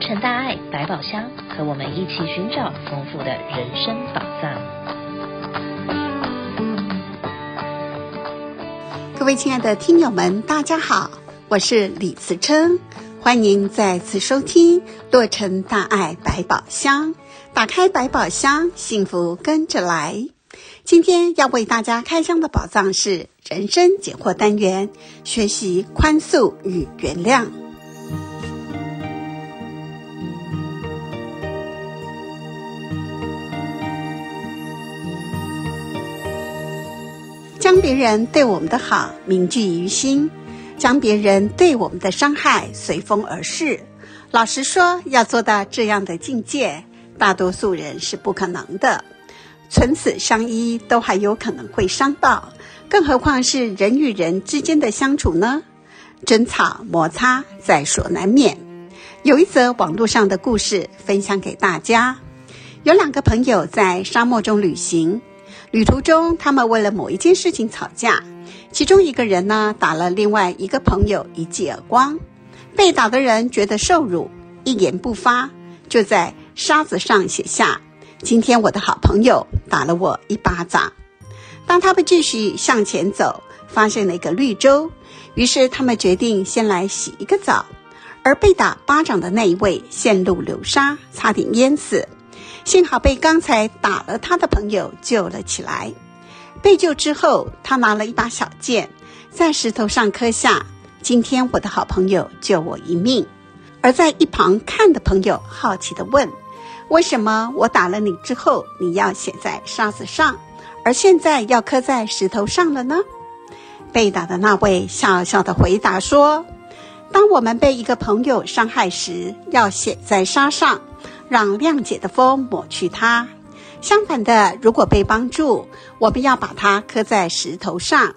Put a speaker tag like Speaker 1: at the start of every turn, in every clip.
Speaker 1: 成大爱百宝箱，和我们一起寻找丰富的人生宝藏。
Speaker 2: 各位亲爱的听友们，大家好，我是李慈琛，欢迎再次收听《洛成大爱百宝箱》，打开百宝箱，幸福跟着来。今天要为大家开箱的宝藏是人生解惑单元，学习宽恕与原谅。将别人对我们的好铭记于心，将别人对我们的伤害随风而逝。老实说，要做到这样的境界，大多数人是不可能的。唇齿相依都还有可能会伤到，更何况是人与人之间的相处呢？争吵摩擦在所难免。有一则网络上的故事分享给大家：有两个朋友在沙漠中旅行，旅途中他们为了某一件事情吵架，其中一个人呢打了另外一个朋友一记耳光，被打的人觉得受辱，一言不发，就在沙子上写下。今天我的好朋友打了我一巴掌。当他们继续向前走，发现了一个绿洲，于是他们决定先来洗一个澡。而被打巴掌的那一位陷入流沙，差点淹死，幸好被刚才打了他的朋友救了起来。被救之后，他拿了一把小剑，在石头上刻下：“今天我的好朋友救我一命。”而在一旁看的朋友好奇地问。为什么我打了你之后，你要写在沙子上，而现在要刻在石头上了呢？被打的那位笑笑地回答说：“当我们被一个朋友伤害时，要写在沙上，让谅解的风抹去它；相反的，如果被帮助，我们要把它刻在石头上。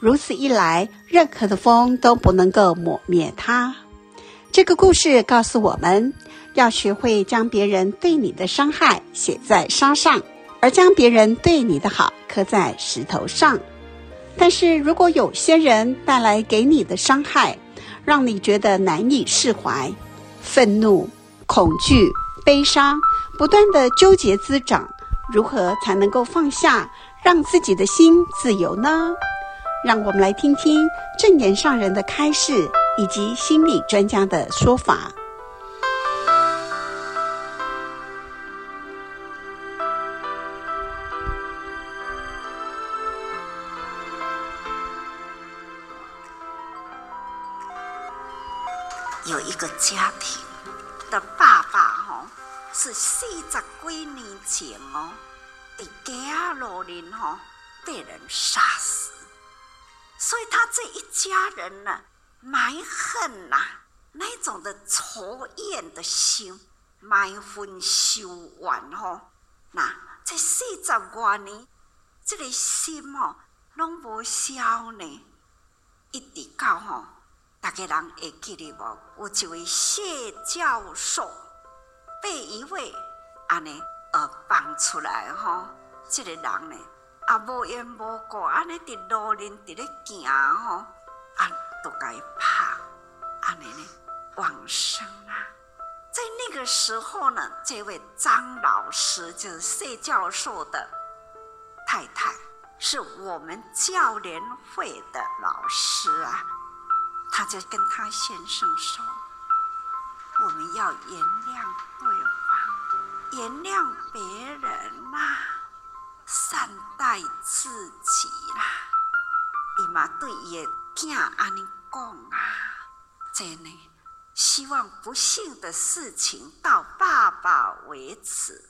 Speaker 2: 如此一来，任何的风都不能够抹灭它。”这个故事告诉我们。要学会将别人对你的伤害写在沙上，而将别人对你的好刻在石头上。但是如果有些人带来给你的伤害，让你觉得难以释怀，愤怒、恐惧、悲伤不断的纠结滋长，如何才能够放下，让自己的心自由呢？让我们来听听正言上人的开示，以及心理专家的说法。
Speaker 3: 有一个家庭的爸，是四十几年前哦，在街路林吼被人杀死，所以他这一家人呢，埋恨呐，那种的仇怨的心，埋恨修完吼，那这四十多年，这个心哦，拢无消呢，一直到吼。大家人会记得无？有一位谢教授被一位安尼呃放出来吼，这个人呢啊无缘无故安尼伫路林伫咧行吼，啊都该怕安尼呢往生啊。在那个时候呢，这位张老师就是谢教授的太太，是我们教联会的老师啊。他就跟他先生说：“我们要原谅对方，原谅别人嘛，善待自己啦。伊嘛对伊的囝安尼讲啊，真的希望不幸的事情到爸爸为止，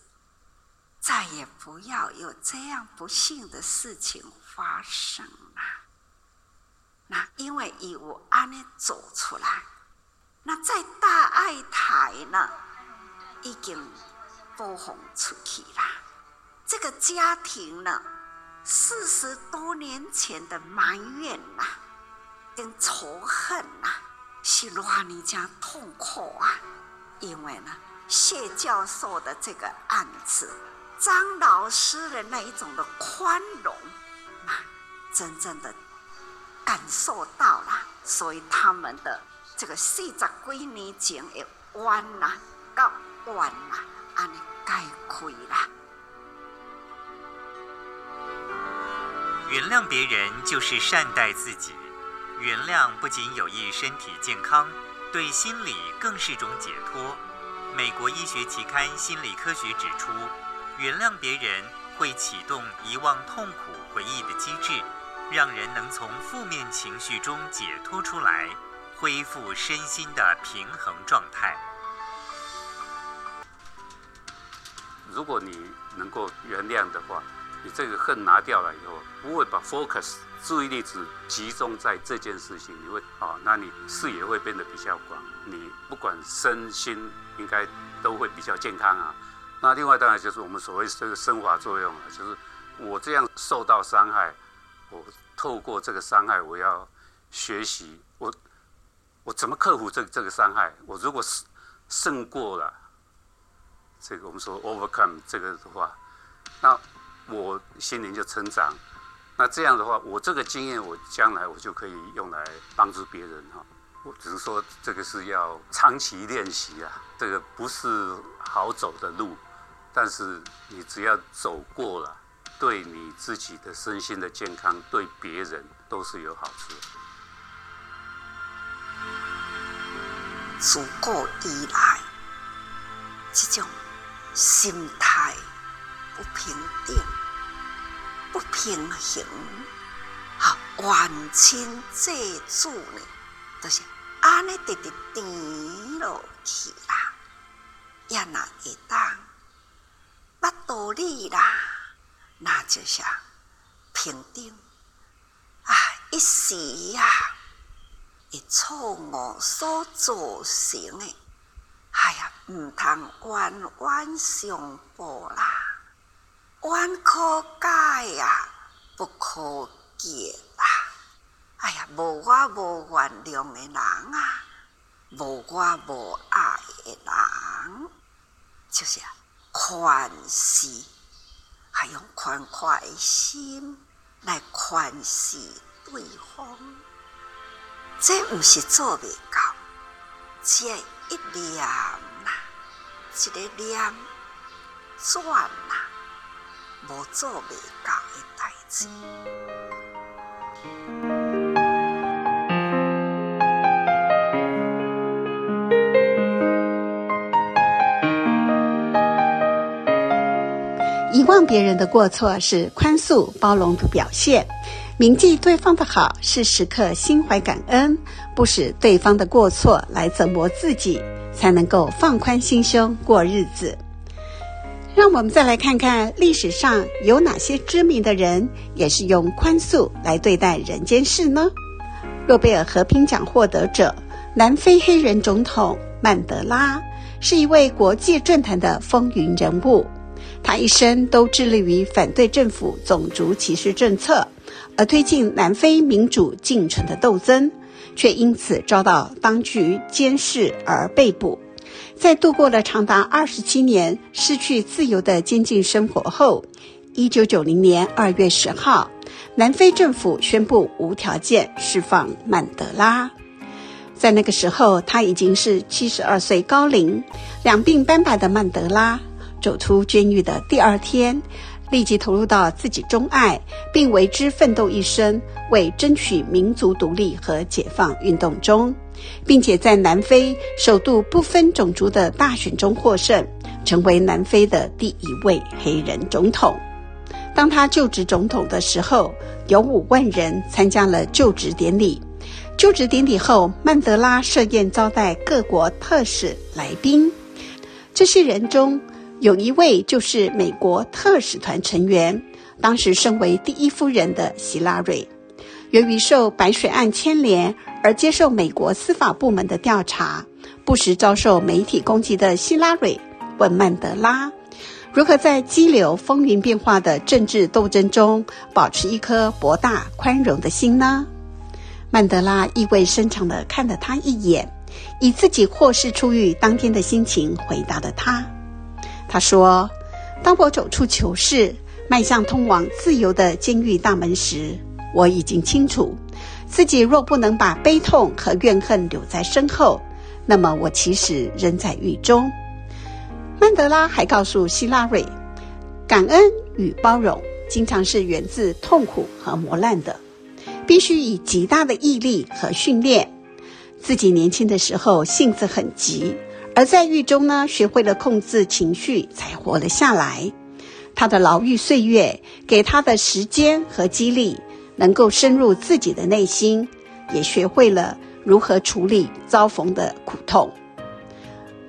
Speaker 3: 再也不要有这样不幸的事情发生啦。”那因为伊有安尼走出来，那在大爱台呢，已经播放出去啦。这个家庭呢，四十多年前的埋怨呐、跟仇恨呐、是让你家痛苦啊。因为呢，谢教授的这个案子，张老师的那一种的宽容啊，真正的。感受到了，所以他们的这个四十几年前的冤呐，到完啦，安尼解开啦。
Speaker 4: 原谅别人就是善待自己，原谅不仅有益身体健康，对心理更是种解脱。美国医学期刊《心理科学》指出，原谅别人会启动遗忘痛苦回忆的机制，让人能从负面情绪中解脱出来，恢复身心的平衡状态。
Speaker 5: 如果你能够原谅的话，你这个恨拿掉了以后，不会把 focus 注意力只集中在这件事情，你会啊，那你视野会变得比较广，你不管身心应该都会比较健康啊。那另外当然就是我们所谓这个升华作用了，就是我这样受到伤害，我透过这个伤害，我要学习我我怎么克服这这个伤害。我如果胜胜过了这个我们说 overcome 这个的话，那我心灵就成长。那这样的话，我这个经验，我将来我就可以用来帮助别人哈。我只是说这个是要长期练习啊，这个不是好走的路。但是你只要走过了，对你自己的身心的健康，对别人都是有好处。
Speaker 3: 自古以来，这种心态不平等、不平衡，好，冤亲债主呢，都是安尼直直甜落去啦，也难会当。捌道理啦，那就是平定啊！一时呀，错误所造成的，哎呀，唔通冤冤相报啦，冤可解呀，不可结啦！哎呀，无我无原谅的人啊，无我无爱的人，就是啊。宽恕，还用宽宽的心来宽恕对方，这不是做不到，这一念呐，一个念转呐，无做不到的代志。
Speaker 2: 遗忘别人的过错是宽恕包容的表现，铭记对方的好是时刻心怀感恩，不使对方的过错来折磨自己，才能够放宽心胸过日子。让我们再来看看历史上有哪些知名的人也是用宽恕来对待人间事呢？诺贝尔和平奖获得者、南非黑人总统曼德拉是一位国际政坛的风云人物。他一生都致力于反对政府种族歧视政策，而推进南非民主进程的斗争，却因此遭到当局监视而被捕。在度过了长达二十七年失去自由的监禁生活后，一九九零年二月十号，南非政府宣布无条件释放曼德拉。在那个时候，他已经是七十二岁高龄，两鬓斑白的曼德拉。走出监狱的第二天，立即投入到自己钟爱并为之奋斗一生，为争取民族独立和解放运动中，并且在南非首度不分种族的大选中获胜，成为南非的第一位黑人总统。当他就职总统的时候，有五万人参加了就职典礼。就职典礼后，曼德拉设宴招待各国特使来宾，这些人中，有一位就是美国特使团成员，当时身为第一夫人的希拉蕊，由于受白水案牵连而接受美国司法部门的调查，不时遭受媒体攻击的希拉蕊问曼德拉，如何在激流风云变化的政治斗争中保持一颗博大宽容的心呢？曼德拉意味深长地看了他一眼，以自己获释出狱当天的心情回答了他。他说：“当我走出囚室，迈向通往自由的监狱大门时，我已经清楚，自己若不能把悲痛和怨恨留在身后，那么我其实仍在狱中。曼德拉还告诉希拉蕊，感恩与包容经常是源自痛苦和磨难的，必须以极大的毅力和训练。自己年轻的时候性子很急，而在狱中呢，学会了控制情绪，才活了下来。他的牢狱岁月给他的时间和激励，能够深入自己的内心，也学会了如何处理遭逢的苦痛。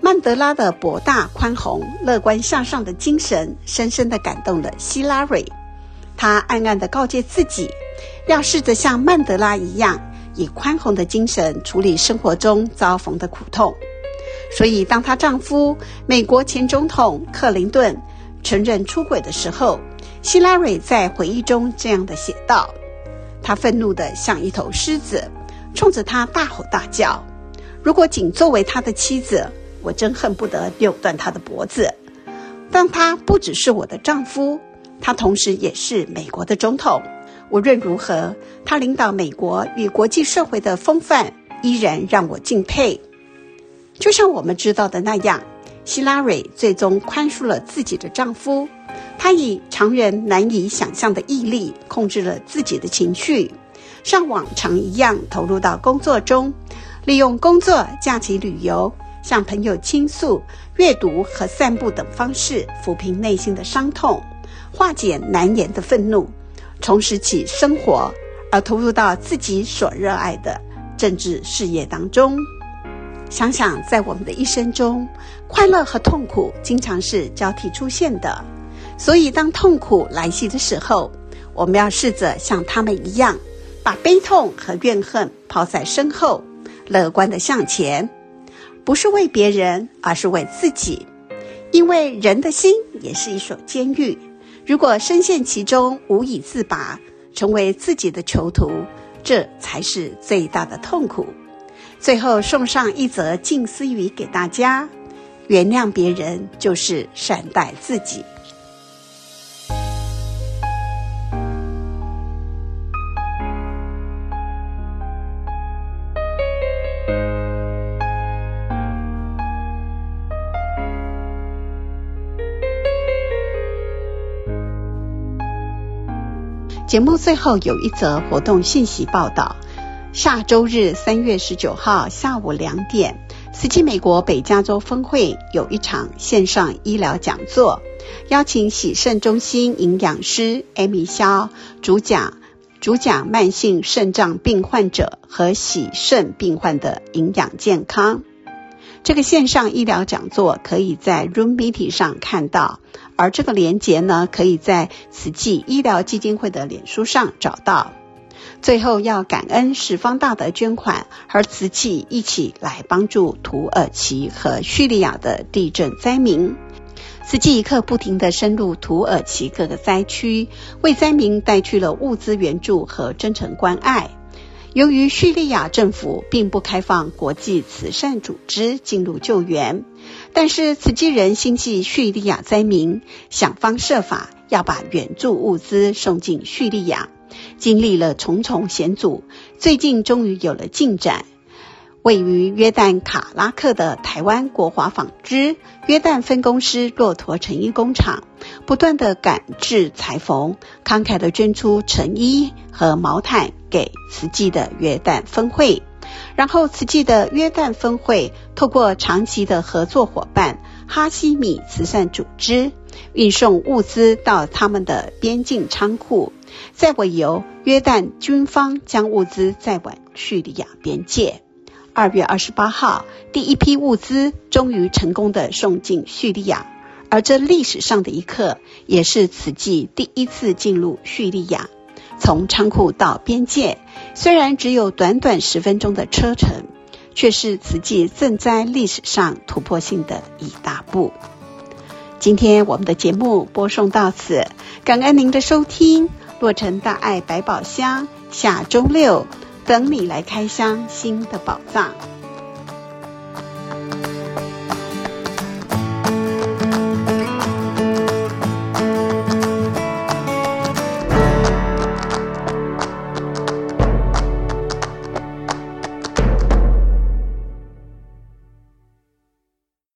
Speaker 2: 曼德拉的博大宽宏、乐观向上的精神，深深地感动了希拉蕊。他暗暗地告诫自己，要试着像曼德拉一样，以宽宏的精神处理生活中遭逢的苦痛。所以，当她丈夫美国前总统克林顿承认出轨的时候，希拉蕊在回忆中这样的写道：“她愤怒得像一头狮子，冲着他大吼大叫。如果仅作为他的妻子，我真恨不得扭断他的脖子。但他不只是我的丈夫，他同时也是美国的总统。无论如何，他领导美国与国际社会的风范依然让我敬佩。就像我们知道的那样。”希拉蕊最终宽恕了自己的丈夫，她以常人难以想象的毅力控制了自己的情绪，像往常一样投入到工作中，利用工作、假期旅游、向朋友倾诉、阅读和散步等方式抚平内心的伤痛，化解难言的愤怒，重拾起生活，而投入到自己所热爱的政治事业当中。想想，在我们的一生中，快乐和痛苦经常是交替出现的。所以，当痛苦来袭的时候，我们要试着像他们一样，把悲痛和怨恨抛在身后，乐观地向前。不是为别人，而是为自己。因为人的心也是一所监狱，如果深陷其中无以自拔，成为自己的囚徒，这才是最大的痛苦。最后送上一则静思语给大家：原谅别人就是善待自己。节目最后有一则活动信息报道。下周日三月十九号下午两点，慈济美国北加州分会有一场线上医疗讲座，邀请喜肾中心营养师艾米萧主讲，主讲慢性肾脏病患者和喜肾病患的营养健康。这个线上医疗讲座可以在 Room Meeting 上看到，而这个连结呢，可以在慈济医疗基金会的脸书上找到。最后要感恩十方大德捐款，和慈济一起来帮助土耳其和叙利亚的地震灾民。慈济一刻不停地深入土耳其各个灾区，为灾民带去了物资援助和真诚关爱。由于叙利亚政府并不开放国际慈善组织进入救援，但是慈济人心系叙利亚灾民，想方设法要把援助物资送进叙利亚。经历了重重险阻，最近终于有了进展。位于约旦卡拉克的台湾国华纺织约旦分公司骆驼成衣工厂，不断地赶制裁缝，慷慨地捐出成衣和毛毯给慈济的约旦分会。然后，慈济的约旦分会透过长期的合作伙伴哈希米慈善组织，运送物资到他们的边境仓库。再委由约旦军方将物资载往叙利亚边界。二月二十八号，第一批物资终于成功地送进叙利亚，而这历史上的一刻，也是此季第一次进入叙利亚。从仓库到边界，虽然只有短短十分钟的车程，却是慈济賑灾历史上突破性的一大步。今天我们的节目播送到此，感恩您的收听。洛城大爱百宝箱，下周六等你来开箱新的宝藏。